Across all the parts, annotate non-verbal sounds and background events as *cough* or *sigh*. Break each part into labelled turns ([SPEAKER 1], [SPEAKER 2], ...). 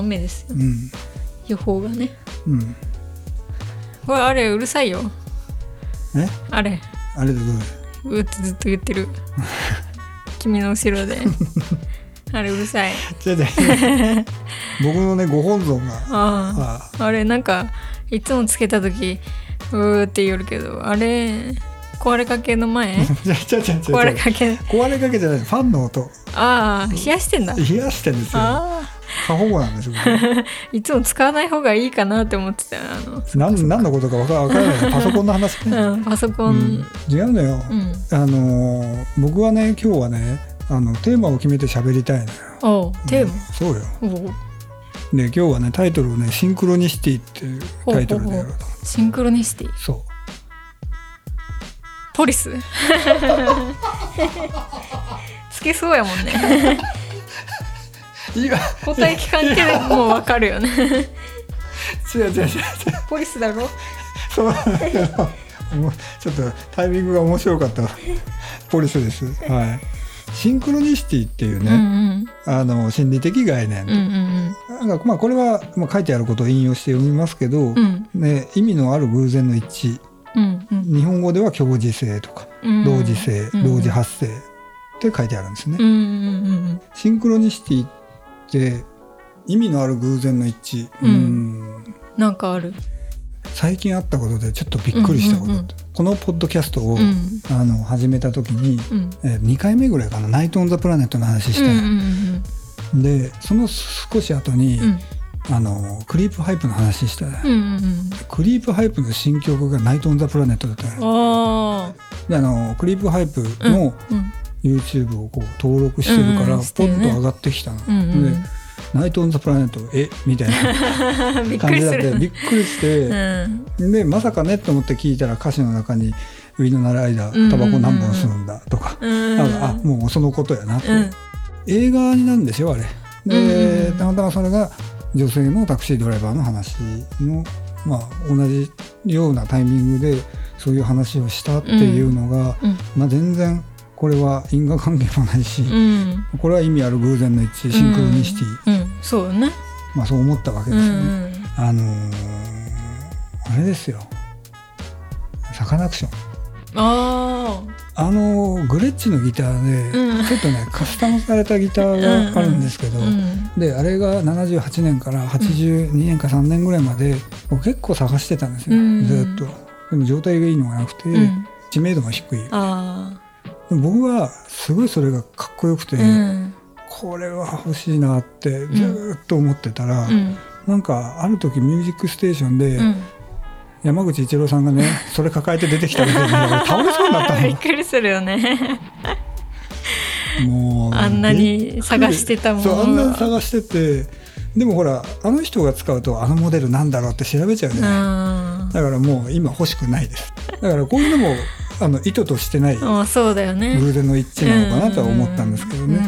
[SPEAKER 1] うん今日は雨ですよ。
[SPEAKER 2] うん。
[SPEAKER 1] 予報がね。
[SPEAKER 2] うん。
[SPEAKER 1] これあれうるさいよ。
[SPEAKER 2] え？
[SPEAKER 1] あれ。
[SPEAKER 2] あれでどう？
[SPEAKER 1] うってずっと言ってる。*laughs* 君の後ろで。*laughs* あれうるさい。
[SPEAKER 2] 違う違う僕のねご本尊が。
[SPEAKER 1] あ
[SPEAKER 2] あ。
[SPEAKER 1] ああ。れなんかいつもつけた時うーって言うけどあれ壊れかけの前？*laughs* 壊れかけ。
[SPEAKER 2] 壊れかけじゃない。ファンの音。
[SPEAKER 1] ああ冷やしてんだ。
[SPEAKER 2] 冷やしてんですよ。
[SPEAKER 1] あ
[SPEAKER 2] 過保護なんですよ僕
[SPEAKER 1] あいつも使わない方がいいかなって思ってたよあの
[SPEAKER 2] 何何のことか分から分からない。パソコンの話ね、*laughs*
[SPEAKER 1] うん、パソコン、
[SPEAKER 2] うん、違うのよ、
[SPEAKER 1] うん。
[SPEAKER 2] あのー僕はね今日はねあのテーマを決めて喋りたいのよ。
[SPEAKER 1] テーマ、
[SPEAKER 2] そうよ。で今日はねタイトルをね「シンクロニシティ」っていうタイトルでやろう。と
[SPEAKER 1] シンクロニシティ？
[SPEAKER 2] そ
[SPEAKER 1] ポリス？*laughs* つけそうやもんね答え聞かんけでもうわかるよね。
[SPEAKER 2] 違う違う違う。違う
[SPEAKER 1] ポリスだろ？
[SPEAKER 2] そう。ちょっとタイミングが面白かった。ポリスです。はい。シンクロニシティっていう
[SPEAKER 1] うん
[SPEAKER 2] ね、あの心理的概念
[SPEAKER 1] うんうんうん。
[SPEAKER 2] なんかまあこれは、まあ、書いてあることを引用して読みますけど、
[SPEAKER 1] うん。
[SPEAKER 2] ね、意味のある偶然の一致。
[SPEAKER 1] うんうん。
[SPEAKER 2] 日本語では共時性とか
[SPEAKER 1] うん。
[SPEAKER 2] 同時性、
[SPEAKER 1] うん
[SPEAKER 2] 同時発生って書いてあるんですね。
[SPEAKER 1] うんうんうん
[SPEAKER 2] シンクロニシティって意味のある偶然の一致、
[SPEAKER 1] うん。
[SPEAKER 2] うん。
[SPEAKER 1] なんかある。
[SPEAKER 2] 最近あったことでちょっとびっくりしたこと、
[SPEAKER 1] うんうんうん。
[SPEAKER 2] このポッドキャストを、
[SPEAKER 1] うん。
[SPEAKER 2] あの始めた時に、
[SPEAKER 1] うん。
[SPEAKER 2] えー2回目ぐらいかな「ナイト・オン・ザ・プラネット」の話し
[SPEAKER 1] うんうんうん
[SPEAKER 2] でその少し後に、
[SPEAKER 1] うん。
[SPEAKER 2] あのクリープハイプの話した、
[SPEAKER 1] うんうん
[SPEAKER 2] クリープハイプの新曲が「ナイト・オン・ザ・プラネット」だったであのクリープハイプ
[SPEAKER 1] あ
[SPEAKER 2] の
[SPEAKER 1] うん
[SPEAKER 2] YouTube をこう登録してるから、ポンと上がってきたの。で「ナイト・オン・ザ・プラネット」え？みたいな。*laughs* 感じだってびっくりして、
[SPEAKER 1] うん。
[SPEAKER 2] でまさかねと思って聞いたら歌詞の中に「ウィノナライダータバコ何本吸うんだ」とか、
[SPEAKER 1] うん
[SPEAKER 2] あもうそのことやなって、
[SPEAKER 1] うん。
[SPEAKER 2] 映画になんですよあれ。で、たまたまそれが女性のタクシードライバーの話の、まあ、同じようなタイミングでそういう話をしたっていうのが、
[SPEAKER 1] うん。
[SPEAKER 2] まあ、全然これは因果関係もないし、
[SPEAKER 1] うん。
[SPEAKER 2] これは意味ある偶然の一致シンクロニシティ、
[SPEAKER 1] うん。そうね。
[SPEAKER 2] まあ、そう思ったわけ
[SPEAKER 1] う
[SPEAKER 2] ですよね。
[SPEAKER 1] ん
[SPEAKER 2] あのーあれですよ。サカナクション。
[SPEAKER 1] あ
[SPEAKER 2] あのーグレッチのギターで、
[SPEAKER 1] うん。
[SPEAKER 2] ちょっとねカスタムされたギターがあるんですけど、
[SPEAKER 1] あうん。
[SPEAKER 2] であれが78年から82年か3年ぐらいまで僕結構探してたんですよ、
[SPEAKER 1] うん。
[SPEAKER 2] ずっと。でも状態がいいのがなくて、
[SPEAKER 1] うん。
[SPEAKER 2] 知名度が低い。で
[SPEAKER 1] あ
[SPEAKER 2] も僕はすごいそれがかっこよくて、
[SPEAKER 1] あうん。
[SPEAKER 2] これは欲しいなってずっと思ってたら、
[SPEAKER 1] うん。
[SPEAKER 2] なんかある時「ミュージックステーション」で、
[SPEAKER 1] うん。
[SPEAKER 2] 山口一郎さんがね *laughs* それ抱えて出てきた時に俺倒れそうになった
[SPEAKER 1] びっくりするよね。
[SPEAKER 2] のもう
[SPEAKER 1] あんなに探してたもの
[SPEAKER 2] そうあんなに探しててでもほらあの人が使うとあのモデルなんだろうって調べちゃうじゃない。
[SPEAKER 1] あ
[SPEAKER 2] だからもう今欲しくないです。だからこういうのもあの意図としてない
[SPEAKER 1] あそうだよね。
[SPEAKER 2] 偶然の一致なのかなとは思ったんですけどね。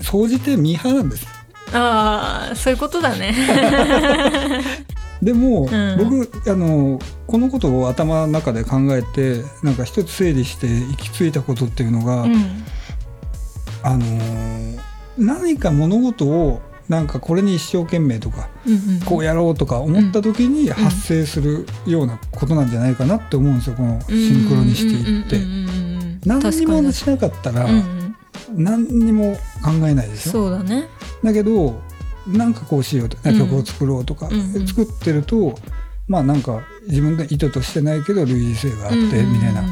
[SPEAKER 2] 総じてミーハーなんです。
[SPEAKER 1] ああそういうことだね。*laughs*
[SPEAKER 2] でも、
[SPEAKER 1] ん。
[SPEAKER 2] 僕あのこのことを頭の中で考えてなんか一つ整理して行き着いたことっていうのが、
[SPEAKER 1] うん。
[SPEAKER 2] あのー何か物事をなんかこれに一生懸命とか
[SPEAKER 1] うんうん
[SPEAKER 2] こうやろうとか思った時に発生するようなことなんじゃないかなって思うんですよこのシンクロニシティって。何にもしなかったら、何にも考えないでしょ
[SPEAKER 1] そうだね。
[SPEAKER 2] だけどなんかこうしようと曲を作ろうとか、作ってるとまあなんか自分で意図としてないけど類似性があってみたいな、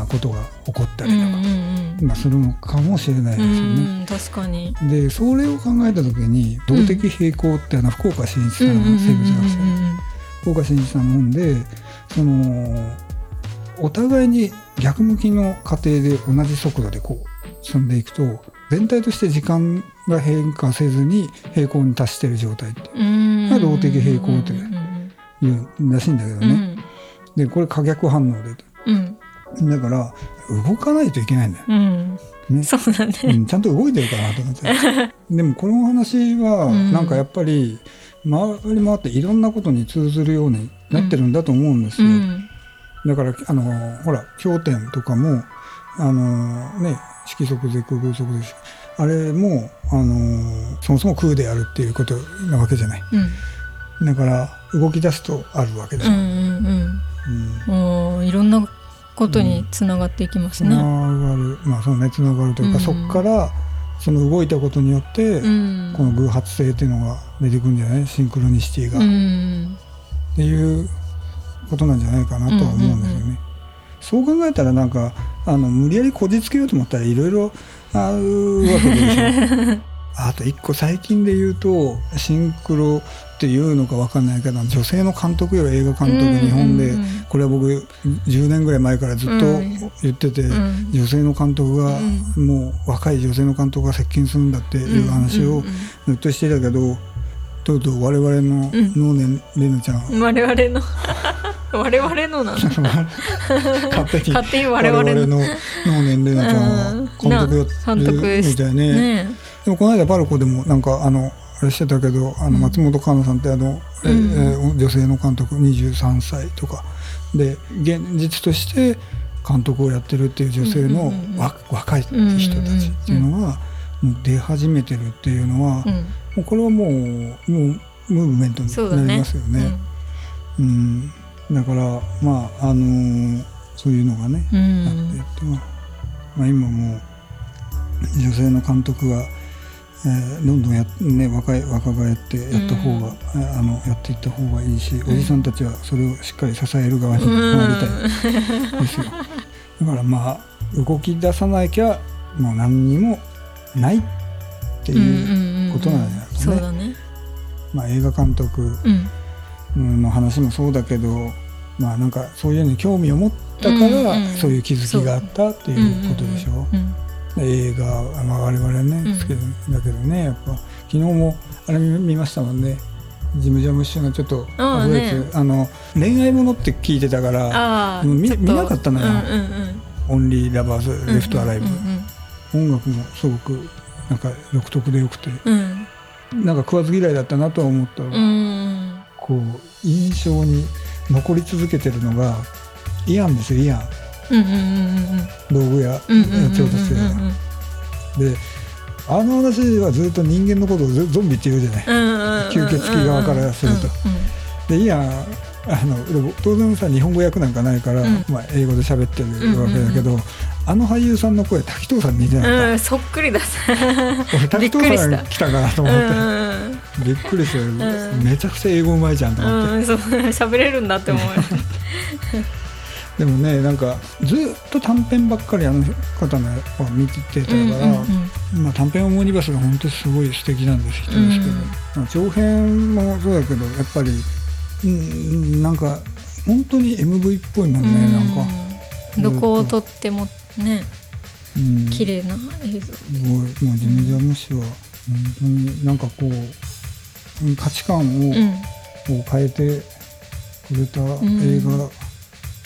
[SPEAKER 2] あことが起こったりとか、まあ、するのかもしれないですよね。
[SPEAKER 1] うん確かに。
[SPEAKER 2] でそれを考えた時に動的平衡ってあの福岡伸一さんの生物学者福岡伸一さんの本でそのお互いに逆向きの過程で同じ速度でこう進んでいくと全体として時間が変化せずに平行に達している状態って動的平衡って
[SPEAKER 1] うん
[SPEAKER 2] いうらしいんだけどね。
[SPEAKER 1] うん。
[SPEAKER 2] でこれ可逆反応で
[SPEAKER 1] うん
[SPEAKER 2] だから動かないといけないんだよ。
[SPEAKER 1] うん。
[SPEAKER 2] ね。
[SPEAKER 1] そうだ
[SPEAKER 2] う
[SPEAKER 1] ね
[SPEAKER 2] ん、ちゃんと動いてるかなと思ってでもこの話は
[SPEAKER 1] うん。
[SPEAKER 2] なんかやっぱり回り回っていろんなことに通ずるようになってるんだと思うんですよ、
[SPEAKER 1] うん。
[SPEAKER 2] だからあのほら経典とかもあのね色即是空空即是あれも、あのーそもそも空でやるっていうことなわけじゃない。
[SPEAKER 1] うん。
[SPEAKER 2] だから動き出すとあるわけでしょ、
[SPEAKER 1] うんうん
[SPEAKER 2] うん。
[SPEAKER 1] うん。いろんなことにつながっていきます
[SPEAKER 2] つな
[SPEAKER 1] ね。
[SPEAKER 2] がる。まあそのねつながるというか、
[SPEAKER 1] うん。
[SPEAKER 2] そこからその動いたことによって、
[SPEAKER 1] うん。
[SPEAKER 2] この偶発性っていうのが出てくるんじゃない？シンクロニシティが、
[SPEAKER 1] う
[SPEAKER 2] っ
[SPEAKER 1] ん
[SPEAKER 2] ていうことなんじゃないかなとは思うんですよね。
[SPEAKER 1] うんうん。
[SPEAKER 2] そう考えたらなんかあの無理やりこじつけようと思ったらいろいろあるわけでしょ。*laughs* あと一個最近で言うとシンクロっていうのか分かんないけど女性の監督よ映画監督日本で、これは僕10年ぐらい前からずっと
[SPEAKER 1] うん。
[SPEAKER 2] 言ってて、
[SPEAKER 1] うん。
[SPEAKER 2] 女性の監督が、もう若い女性の監督が接近するんだっていう話をずっとしてたけど、とうとう我々の
[SPEAKER 1] うん。
[SPEAKER 2] 能年玲奈ちゃん、
[SPEAKER 1] うん我々の？*laughs* 我々のなんだ？*laughs*
[SPEAKER 2] 勝手に。
[SPEAKER 1] 勝手に我
[SPEAKER 2] 我
[SPEAKER 1] 々の
[SPEAKER 2] 能年玲奈ちゃんは
[SPEAKER 1] うん。
[SPEAKER 2] 監督やってるみたいね。
[SPEAKER 1] ね。
[SPEAKER 2] でもこの間パルコでもなんかあのあれしてたけどあの
[SPEAKER 1] うん。
[SPEAKER 2] 松本香奈さんってあの、え
[SPEAKER 1] うん。
[SPEAKER 2] えー女性の監督23歳とか。で現実として監督をやってるっていう女性の
[SPEAKER 1] うんうんうん
[SPEAKER 2] 若い人たちっていうのがもう出始めてるっていうのは、
[SPEAKER 1] うん。
[SPEAKER 2] もうこれはもうもうムーブメントになりますよね。うん。だからまああのーそういうのがね、
[SPEAKER 1] うん。
[SPEAKER 2] あってってまあまあ、今もう女性の監督が、えーどんどんや、ね、若い若がやってやった方が、えーあのやっていった方がいいし、おじさんたちはそれをしっかり支える側に回りたい。ですよ。だからまあ動き出さなきゃもう何にもないっていう、ことなんじゃないですかね。まあ、映画監督
[SPEAKER 1] うん。
[SPEAKER 2] の話もそうだけどまあなんかそういうのに興味を持ったから、
[SPEAKER 1] うんうん
[SPEAKER 2] そういう気づきがあったっていうことでしょ。
[SPEAKER 1] うん
[SPEAKER 2] 映画は、まあ、我々ね
[SPEAKER 1] うん。
[SPEAKER 2] 好きだけどねやっぱ。昨日もあれ見見ましたもんね。ジム・ジャムシュのちょっと
[SPEAKER 1] あね。
[SPEAKER 2] あの恋愛ものって聞いてたから見なかったのよ。
[SPEAKER 1] うんうん「
[SPEAKER 2] オンリー・ラバーズ・
[SPEAKER 1] うん
[SPEAKER 2] レフト・アライブ
[SPEAKER 1] うん」
[SPEAKER 2] 音楽もすごくなんか独特でよくて。
[SPEAKER 1] うん。
[SPEAKER 2] なんか食わず嫌いだったなとは思ったこう印象に残り続けてるのがイアンですよイアン道具屋
[SPEAKER 1] うんうんうん。うん
[SPEAKER 2] 調達してたであの話はずっと人間のことをゾゾンビって言うじゃない。吸血鬼側からすると。でいいやんあの当然さ日本語訳なんかないから、
[SPEAKER 1] うん。
[SPEAKER 2] まあ、英語で喋ってるわけだけど、
[SPEAKER 1] うん
[SPEAKER 2] あの俳優さんの声滝藤さんに似てなか？っ
[SPEAKER 1] うんそっくりだ。
[SPEAKER 2] た、俺滝藤さん来たかなと
[SPEAKER 1] う
[SPEAKER 2] 思って、
[SPEAKER 1] ん
[SPEAKER 2] びっくりして、
[SPEAKER 1] ん。
[SPEAKER 2] めちゃくちゃ英語うまいじゃんと思って、
[SPEAKER 1] 喋れるんだって思う *laughs*
[SPEAKER 2] でもねなんかずっと短編ばっかりあの方のは見てたから、まあ、短編オムニバスが本当にすごい素敵なんです人ですけど、
[SPEAKER 1] うん
[SPEAKER 2] まあ長編もそうだけどやっぱり、うん、なんか本当に MV っぽいもんね、なんか、
[SPEAKER 1] うんどこを撮ってもね
[SPEAKER 2] うん、
[SPEAKER 1] 綺麗な映像。
[SPEAKER 2] すごい。もうジム・ジャム氏は。本当になんかこううん価値観を,、
[SPEAKER 1] うん。
[SPEAKER 2] を変えてくれた映画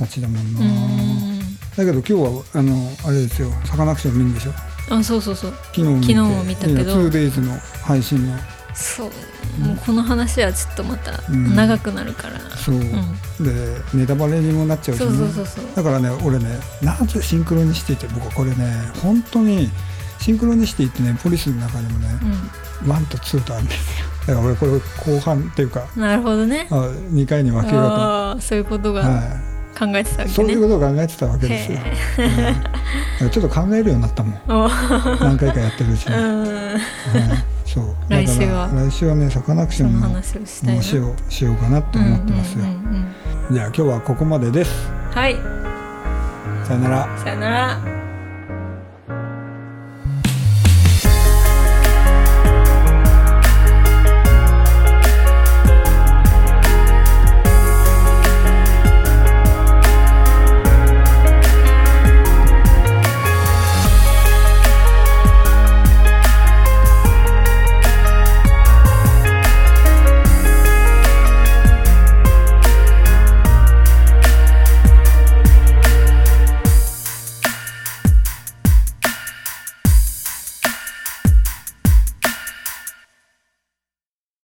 [SPEAKER 2] たちだもんな、
[SPEAKER 1] うん。
[SPEAKER 2] だけど今日はあのあれですよ。サカナクション見るんでしょ？
[SPEAKER 1] あそうそうそう。
[SPEAKER 2] 昨日
[SPEAKER 1] 昨日も見たけど。
[SPEAKER 2] 2days の配信の。
[SPEAKER 1] そう。もうこの話はちょっとまた
[SPEAKER 2] うん。
[SPEAKER 1] 長くなるから。
[SPEAKER 2] そう、
[SPEAKER 1] うん。
[SPEAKER 2] でネタバレにもなっちゃうし、ね、
[SPEAKER 1] そうそうそうそう。
[SPEAKER 2] だからね俺ねなぜシンクロニシティって僕はこれね本当にシンクロニシティってねポリスの中にもね、1と2とあるんですよ。だから俺これ後半っていうか
[SPEAKER 1] うんなるほどね。
[SPEAKER 2] あ2回に分けようと、
[SPEAKER 1] そういうことが。
[SPEAKER 2] は
[SPEAKER 1] 考えてたわ
[SPEAKER 2] い、
[SPEAKER 1] けね。
[SPEAKER 2] そういうことを考えてたわけですよ、
[SPEAKER 1] へ
[SPEAKER 2] うちょっと考えるようになったもん。*laughs*
[SPEAKER 1] お
[SPEAKER 2] 何回かやってるうちに、そう。*laughs*
[SPEAKER 1] 来週は。
[SPEAKER 2] 来週はねサカナクションの
[SPEAKER 1] 話をし
[SPEAKER 2] ようかなって思ってますよ、じゃあ今日はここまでです。
[SPEAKER 1] はい。
[SPEAKER 2] さよなら。
[SPEAKER 1] さよなら